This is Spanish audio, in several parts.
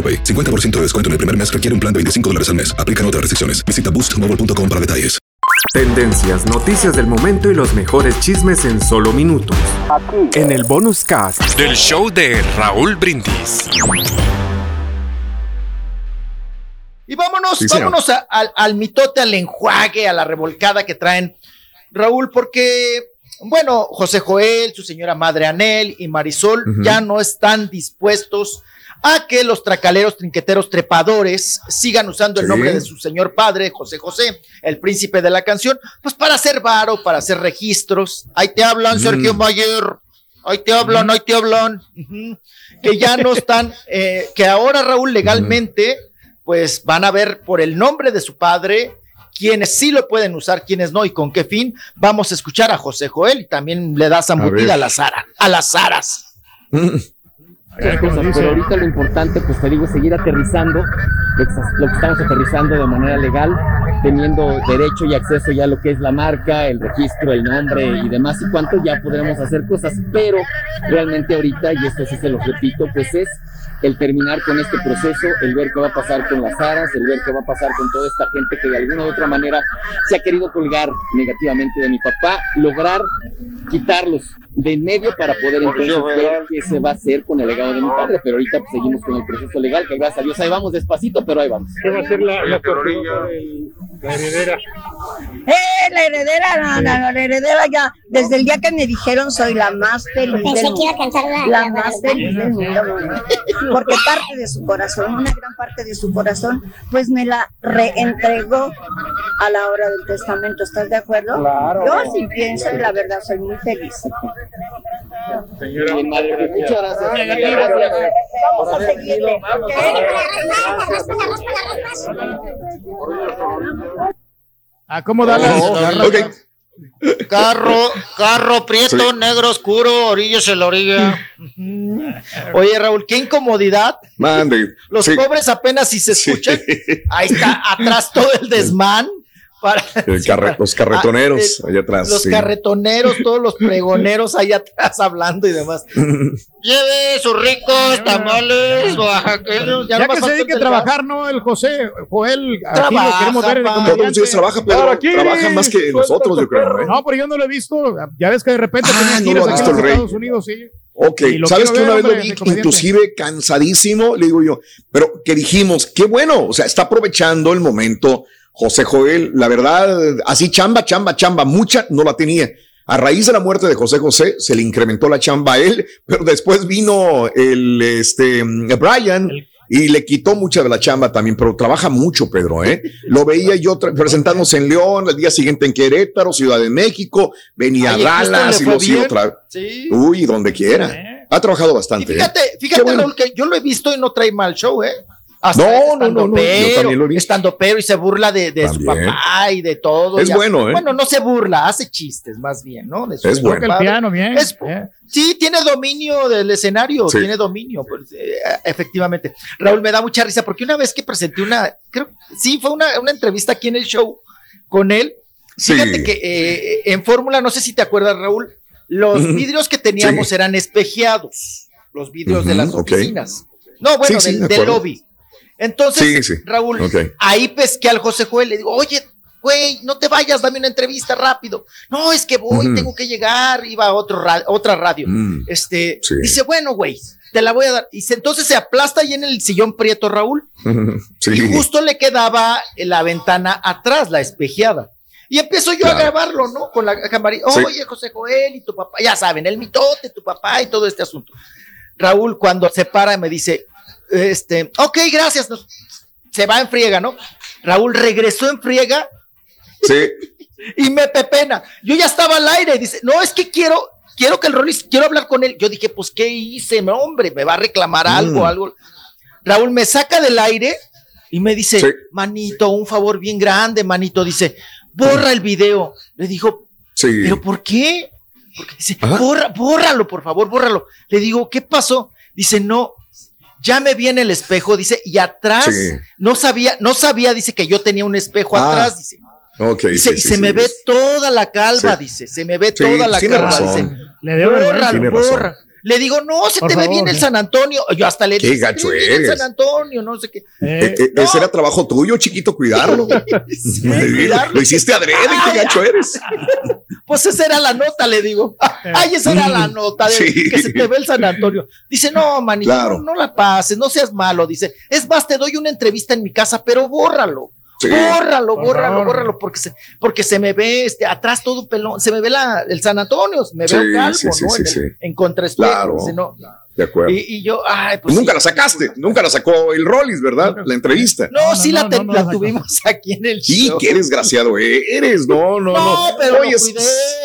AroPay. 50% de descuento en el primer mes requiere un plan de 25 dólares al mes. Aplican otras restricciones. Visita boostmobile.com para detalles. Tendencias, noticias del momento y los mejores chismes en solo minutos. En el bonus cast del show de Raúl Brindis. Y vámonos, vámonos a- al, al mitote, al enjuague, a la revolcada que traen Raúl, porque, bueno, José Joel, su señora madre Anel y Marisol ya no están dispuestos a que los tracaleros, trinqueteros, trepadores sigan usando el Sí. nombre de su señor padre, José José, el príncipe de la canción, pues para hacer varo, para hacer registros. Ahí te hablan, Mm. Sergio Mayer. Ahí te hablan, ahí te hablan. Que ya no están, eh, que ahora Raúl legalmente, pues van a ver por el nombre de su padre quienes sí lo pueden usar, quienes no y con qué fin. Vamos a escuchar a José Joel y también le da zambutida ver. a, las Zara, a las Zaras. muchas cosas, pero ahorita lo importante, pues te digo, es seguir aterrizando lo que, estamos aterrizando de manera legal, teniendo derecho y acceso ya a lo que es la marca, el registro, el nombre y demás y cuánto ya podremos hacer cosas, pero realmente ahorita, y esto sí se lo repito, pues es el terminar con este proceso, el ver qué va a pasar con las aras, el ver qué va a pasar con toda esta gente que de alguna u otra manera se ha querido colgar negativamente de mi papá, lograr quitarlos de en medio para poder entonces ver qué se va a hacer con el legado de mi padre, pero ahorita pues, seguimos con el proceso legal, que gracias a Dios ahí vamos despacito, pero ahí vamos. ¿Qué va a ser la, la la heredera? ¡Eh, la heredera! No, no, no, la heredera ya, desde el día que me dijeron soy la más feliz Pensé del que iba a cantar la- La la más feliz del mundo, porque parte de su corazón, una gran parte de su corazón, pues me la reentregó a la hora del testamento, ¿estás de acuerdo? Claro. Yo sí pienso y la verdad soy muy feliz. Bien, madre, pues, muchas gracias. Vamos a seguirle. Ah, ¿cómo da la, Oh, la- ok. Carro, carro prieto, negro oscuro, orillas en la orilla. Oye, Raúl, qué incomodidad. Mande. Los Sí. pobres apenas si se escuchan. Ahí está atrás todo el desmán. Para, El carre- los carretoneros Ah, allá atrás. los sí. carretoneros, todos los pregoneros ahí atrás hablando y demás. Lleve sus ricos tamales oaxaqueños. Ya, nomás que se dedique a trabajar, ¿no? El José, Joel, aquí lo Trabaja, queremos ver de pa. comediante. Todos los días trabaja, Pedro. Ahora, ¿quién Trabaja es? más que nosotros, yo creo. ¿eh? No, pero yo no lo he visto. Ya ves que de repente Ah, tenía no giras lo ha aquí visto en el los rey. Estados Unidos, sí. Ok, sabes que una vez lo vi inclusive cansadísimo, le digo yo, pero que dijimos, qué bueno, o sea, está aprovechando el momento José Joel, la verdad, así chamba, chamba, chamba, mucha no la tenía. A raíz de la muerte de José José, se le incrementó la chamba a él, pero después vino el, este, Brian. Y le quitó mucha de la chamba también, pero trabaja mucho, Pedro, ¿eh? Lo veía yo presentándose en León, el día siguiente en Querétaro, Ciudad de México, venía Ay, a ¿en Houston Dallas y lo sigo otra Sí. Uy, donde quiera. Ha trabajado bastante. ¿eh? Fíjate, Qué fíjate, bueno. Raúl, que yo lo he visto y no trae mal show, ¿eh? No, es no, no, no, lo he visto. estandopero y se burla de, de su papá y de todo. Es bueno, ¿eh? Bueno, no se burla, hace chistes más bien, ¿no? De su Es bueno. el piano bien. Es- eh. Sí, tiene dominio del escenario, Sí. tiene dominio, pues, eh, efectivamente. Raúl, me da mucha risa porque una vez que presenté una, creo, sí, fue una, una entrevista aquí en el show con él. Sí. Fíjate que eh, en Fórmula, no sé si te acuerdas, Raúl, los vidrios que teníamos Sí. eran espejeados, los vidrios de las oficinas. No, bueno, Sí, sí, del, lobby. Entonces, Sí, sí. Raúl, ahí pesqué al José Joel, le digo, oye, güey, no te vayas, dame una entrevista rápido. No, es que voy, tengo que llegar, iba a otro ra- otra radio. Este, Sí. dice, bueno, güey, te la voy a dar. Y se- entonces se aplasta ahí en el sillón prieto, Raúl. Sí. Y justo le quedaba la ventana atrás, la espejeada. Y empiezo yo Claro. a grabarlo, ¿no? Con la camarita. Sí. Oye, José Joel y tu papá, ya saben, el mitote, tu papá y todo este asunto. Raúl, cuando se para, me dice, este, ok, gracias. Se va en friega, ¿no? Raúl regresó en friega Sí. y me pepena. Yo ya estaba al aire dice, no, es que quiero, quiero que el Rolis, quiero hablar con él. Yo dije, pues, ¿qué hice? No, hombre, me va a reclamar algo, Mm. algo. Raúl me saca del aire y me dice, Sí. manito, un favor bien grande, manito. Dice, borra el video. Le digo, Sí. ¿pero por qué? Porque dice, Ajá. borra, bórralo, por favor, bórralo. Le digo, ¿qué pasó? Dice, no, ya me vi en el espejo, dice, y atrás, Sí. no sabía, no sabía, dice que yo tenía un espejo Ah, atrás, dice. Ok. Dice, sí, y sí, se sí, me ve toda la calva, Sí. dice, se me ve Sí, toda la calva. razón. Dice, Le Tiene razón. borra. Le digo, no, se Por te ve bien el. San Antonio. Yo hasta le Qué dije, gacho "Se ve bien el. San Antonio, no sé qué. Eh, Eh, eh, Ese era trabajo tuyo, chiquito, cuidarlo. Cuidarlo. Lo hiciste adrede, qué gacho eres. Pues esa era la nota, le digo. Ay, esa era la nota de Sí. que se te ve el San Antonio. Dice, no, manito, Claro. no, no la pases, no seas malo. Dice, es más, te doy una entrevista en mi casa, pero bórralo. Sí. Bórralo, bórralo, bórralo, porque se, porque se me ve este, atrás todo pelón, se me ve la, el San Antonio, me Sí, veo calvo, sí, sí, ¿no? sí, en, el- sí. en contraespejo, Claro. dice, no. De acuerdo. Y, y yo, ay, pues. nunca sí. la sacaste, nunca la sacó el Rollis, ¿verdad? La entrevista. No, No, no, sí la, no, te- no, no la la sacó. tuvimos aquí en el Sí, show. qué desgraciado eres, no, no, no. No, pero lo Oye, cuidé,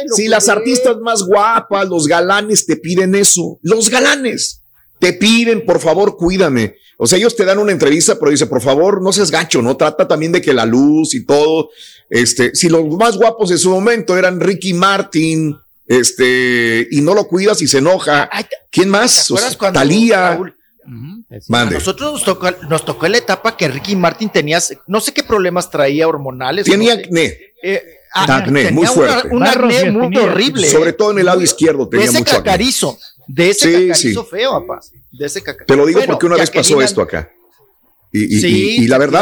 lo si las artistas más guapas, los galanes te piden eso, los galanes te piden, por favor, cuídame. O sea, ellos te dan una entrevista, pero dice, por favor, no seas gacho, ¿no? Trata también de que la luz y todo, este, si los más guapos en su momento eran Ricky Martin, este, y no lo cuidas y se enoja. Ay, ¿te- ¿Quién ¿te más? O sea, Talía. Raúl, A Mande. nosotros nos tocó, nos tocó la etapa que Ricky Martin tenía, no sé qué problemas traía hormonales. Tenía no sé. acné, Eh, ah, acné, tenía muy una- fuerte. Un acné muy horrible. sobre eh. todo en el lado izquierdo de tenía ese mucho acné. cacarizo, de ese Sí, cacarizo sí. feo, papá. De ese cacarizo. Te lo digo Bueno, porque una vez pasó esto acá. Y, Sí, y- y la verdad.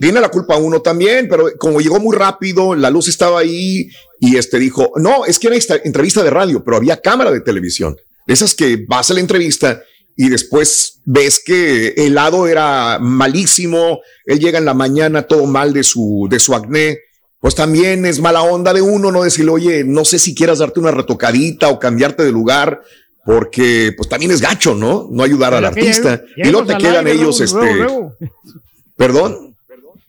Tiene la culpa uno también, pero como llegó muy rápido, la luz estaba ahí y este dijo, no, es que era esta entrevista de radio, pero había cámara de televisión. Esas que vas a la entrevista y después ves que el lado era malísimo, él llega en la mañana todo mal de su, de su acné. Pues también es mala onda de uno, no decirle, oye, no sé si quieras darte una retocadita o cambiarte de lugar, porque pues también es gacho, ¿no? No ayudar al Pero artista. ya- ya y luego íbamos te quedan aire, ellos, luego, este, luego, luego. perdón.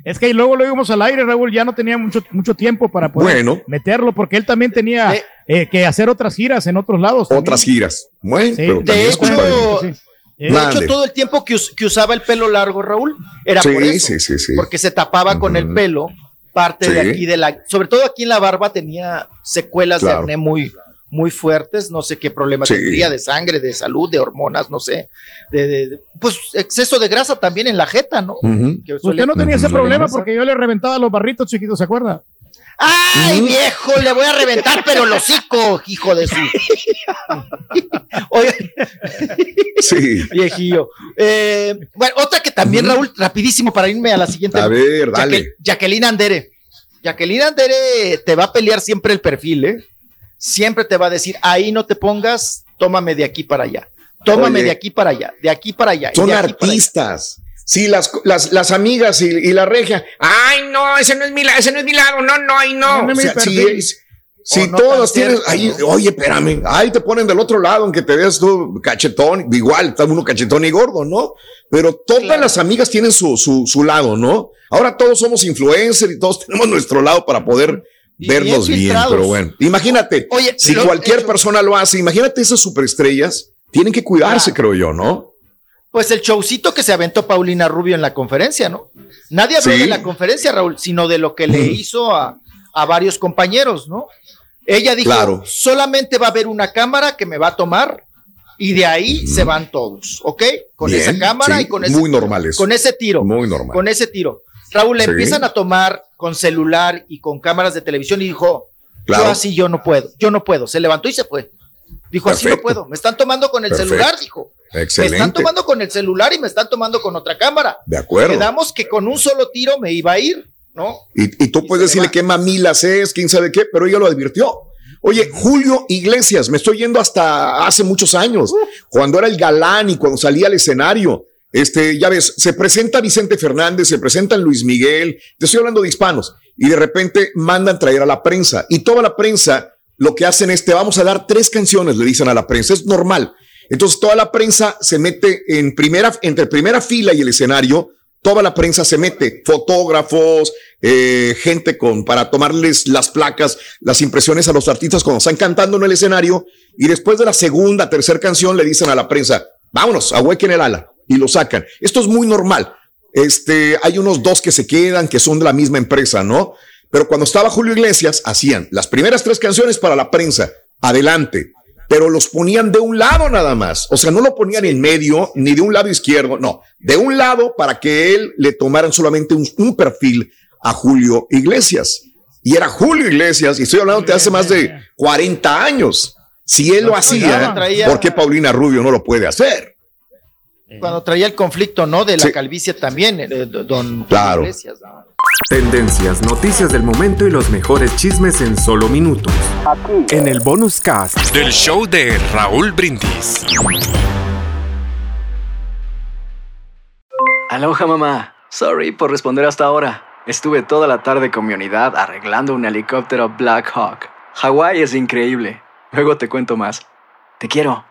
Es que luego lo íbamos al aire, Raúl, ya no tenía mucho, mucho tiempo para poder Bueno. meterlo, porque él también tenía Eh. eh, que hacer otras giras en otros lados. también. Otras giras. Bueno, Sí. pero De también es hecho, culpa de hecho, todo el tiempo que, us- que usaba el pelo largo, Raúl, era por eso. sí, sí, sí. Porque se tapaba con el pelo, parte de aquí de la, sobre todo aquí en la barba tenía secuelas Claro. de acné muy, muy fuertes, no sé qué problema Sí. tendría de sangre, de salud, de hormonas, no sé, de, de- de- pues exceso de grasa también en la jeta, ¿no? Que suele- Usted no tenía ese problema porque yo le reventaba los barritos chiquitos, ¿se acuerda? ¡Ay, viejo! Le voy a reventar, pero el hocico, hijo de su. Oye, Sí. viejillo. Eh, bueno, otra que también. Raúl, rapidísimo para irme a la siguiente. A ver, dale. Jaque- Jacqueline Andere. Jacqueline Andere te va a pelear siempre el perfil, ¿eh? Siempre te va a decir, ahí no te pongas, tómame de aquí para allá. Tómame Oye. de aquí para allá, de aquí para allá. Son para allá. artistas. Sí, las, las, las amigas y, y la regia. Ay, no, ese no es mi, ese no es mi lado. No, no, ay, no. No, O sea, si si no todos tienen, cerca, ay, ¿no? oye, espérame, ahí te ponen del otro lado, aunque te veas tú cachetón, igual, está uno cachetón y gordo, ¿no? Pero todas Claro. las amigas tienen su, su, su lado, ¿no? Ahora todos somos influencers y todos tenemos nuestro lado para poder vernos bien pero bueno, imagínate, Oye, si cualquier persona lo hace, imagínate esas superestrellas, tienen que cuidarse, Claro. creo yo, ¿no? Pues el showcito que se aventó Paulina Rubio en la conferencia, ¿no? Nadie habló Sí. de la conferencia, Raúl, sino de lo que le hizo a, a varios compañeros, ¿no? Ella dijo, Claro. solamente va a haber una cámara que me va a tomar y de ahí se van todos, ¿ok? Con Bien, esa cámara sí, y con ese, muy normales. con ese tiro. Muy normal. Con ese tiro. Raúl, le Sí. empiezan a tomar con celular y con cámaras de televisión y dijo, Claro. yo así yo no puedo, yo no puedo. Se levantó y se fue. Dijo, así no Perfecto. puedo. Me están tomando con el Perfecto. celular, dijo. Me están Excelente. tomando con el celular y me están tomando con otra cámara. De acuerdo. Quedamos que con un solo tiro me iba a ir, ¿no? Y, y tú Y puedes decirle qué mamilas es, quién sabe qué, pero ella lo advirtió. Oye, Julio Iglesias, me estoy yendo hasta hace muchos años, cuando era el galán y cuando salía al escenario. Este, ya ves, se presenta Vicente Fernández, se presenta Luis Miguel, te estoy hablando de hispanos, y de repente mandan traer a la prensa. Y toda la prensa lo que hacen es, te vamos a dar tres canciones, le dicen a la prensa, es normal. Entonces toda la prensa se mete en primera, entre primera fila y el escenario, toda la prensa se mete, fotógrafos, eh, gente con, para tomarles las placas, las impresiones a los artistas cuando están cantando en el escenario, y después de la segunda, tercera canción le dicen a la prensa, vámonos, ahuequen el ala, y lo sacan. Esto es muy normal. Este, hay unos dos que se quedan, que son de la misma empresa, ¿no? Pero cuando estaba Julio Iglesias, hacían las primeras tres canciones para la prensa, adelante, pero los ponían de un lado nada más. O sea, no lo ponían en medio ni de un lado izquierdo, no, de un lado para que él le tomaran solamente un, perfil a Julio Iglesias. Y era Julio Iglesias, y estoy hablando de hace más de 40 años. Si él lo hacía, ¿por qué Paulina Rubio no lo puede hacer? Cuando traía el conflicto, ¿no? De la calvicie también, eh, don claro. Iglesias. Tendencias, noticias del momento y los mejores chismes en solo minutos. Aquí. En el bonus cast del show de Raúl Brindis. Aloha mamá. Sorry por responder hasta ahora. Estuve toda la tarde con mi unidad arreglando un helicóptero Black Hawk. Hawái es increíble. Luego te cuento más. Te quiero.